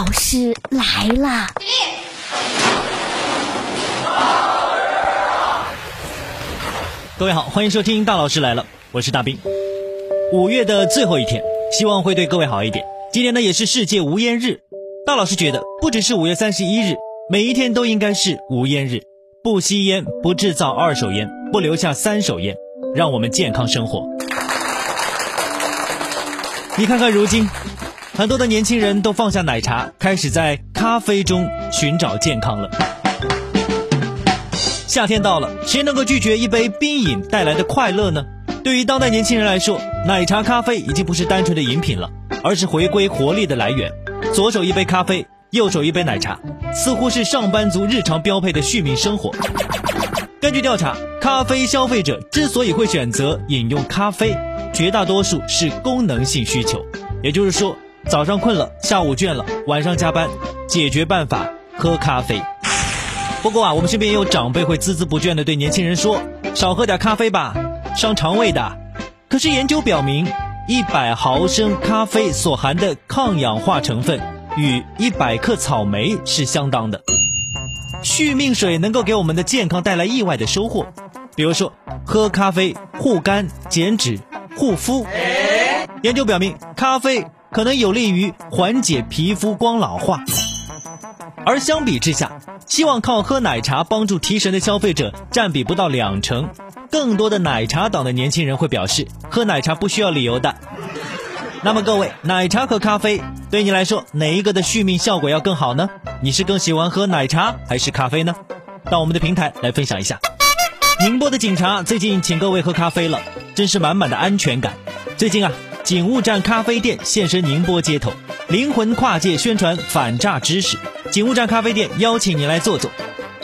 老师来啦各位好欢迎收听大老师来了。我是大兵。五月的最后一天希望会对各位好一点。今天呢也是世界无烟日。大老师觉得不只是五月三十一日每一天都应该是无烟日。不吸烟不制造二手烟不留下三手烟让我们健康生活。你看看如今很多的年轻人都放下奶茶，开始在咖啡中寻找健康了。夏天到了，谁能够拒绝一杯冰饮带来的快乐呢？对于当代年轻人来说，奶茶、咖啡已经不是单纯的饮品了，而是回归活力的来源。左手一杯咖啡，右手一杯奶茶，似乎是上班族日常标配的续命生活。根据调查，咖啡消费者之所以会选择饮用咖啡，绝大多数是功能性需求，也就是说，早上困了，下午倦了，晚上加班，解决办法喝咖啡。不过啊，我们身边也有长辈会孜孜不倦地对年轻人说：“少喝点咖啡吧，伤肠胃的。”可是研究表明，一百毫升咖啡所含的抗氧化成分与一百克草莓是相当的。续命水能够给我们的健康带来意外的收获，比如说喝咖啡护肝、减脂、护肤。研究表明，咖啡可能有利于缓解皮肤光老化。而相比之下，希望靠喝奶茶帮助提神的消费者占比不到两成，更多的奶茶党的年轻人会表示，喝奶茶不需要理由的。那么各位，奶茶和咖啡对你来说哪一个的续命效果要更好呢？你是更喜欢喝奶茶还是咖啡呢？到我们的平台来分享一下。宁波的警察最近请各位喝咖啡了，真是满满的安全感。最近啊，警务站咖啡店现身宁波街头。灵魂跨界宣传反诈知识，警务站咖啡店邀请你来坐坐。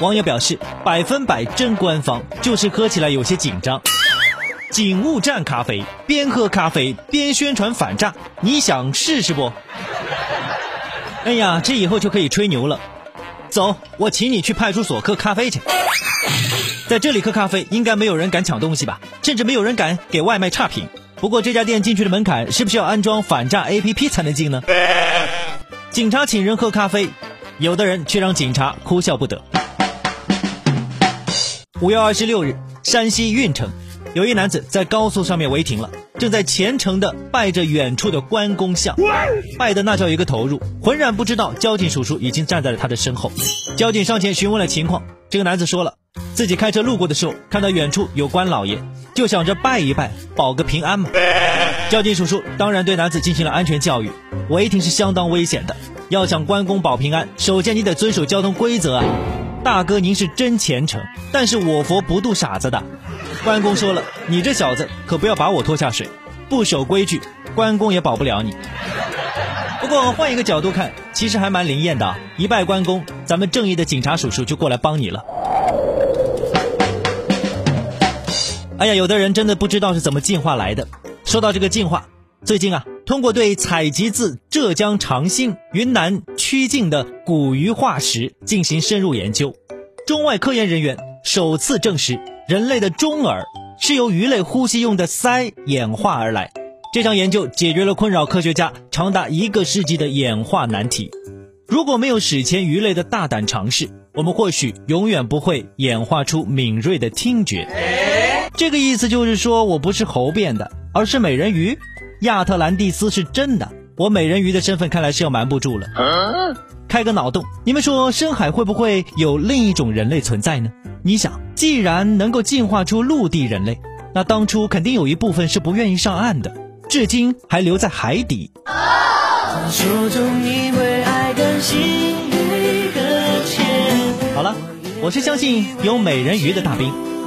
网友表示百分百真官方，就是喝起来有些紧张。警务站咖啡，边喝咖啡边宣传反诈，你想试试不？哎呀，这以后就可以吹牛了。走，我请你去派出所喝咖啡去。在这里喝咖啡，应该没有人敢抢东西吧？甚至没有人敢给外卖差评。不过这家店进去的门槛是不是要安装反诈 APP 才能进呢？警察请人喝咖啡，有的人却让警察哭笑不得。五月二十六日，山西运城有一男子在高速上面违停了，正在虔诚的拜着远处的关公像，拜的那叫一个投入，浑然不知道交警叔叔已经站在了他的身后。交警上前询问了情况，这个男子说了，自己开车路过的时候看到远处有关老爷。就想着拜一拜，保个平安嘛。交警叔叔当然对男子进行了安全教育，违停是相当危险的，要想关公保平安，首先你得遵守交通规则啊。大哥您是真虔诚，但是我佛不渡傻子的。关公说了，你这小子可不要把我拖下水，不守规矩，关公也保不了你。不过换一个角度看，其实还蛮灵验的，一拜关公，咱们正义的警察叔叔就过来帮你了。哎呀，有的人真的不知道是怎么进化来的。说到这个进化，最近啊，通过对采集自浙江长兴、云南曲靖的古鱼化石进行深入研究，中外科研人员首次证实，人类的中耳是由鱼类呼吸用的鳃演化而来。这项研究解决了困扰科学家长达一个世纪的演化难题。如果没有史前鱼类的大胆尝试，我们或许永远不会演化出敏锐的听觉。这个意思就是说我不是猴变的，而是美人鱼。亚特兰蒂斯是真的，我美人鱼的身份看来是要瞒不住了。开个脑洞，你们说深海会不会有另一种人类存在呢？你想，既然能够进化出陆地人类，那当初肯定有一部分是不愿意上岸的，至今还留在海底。好了，我是相信有美人鱼的大兵。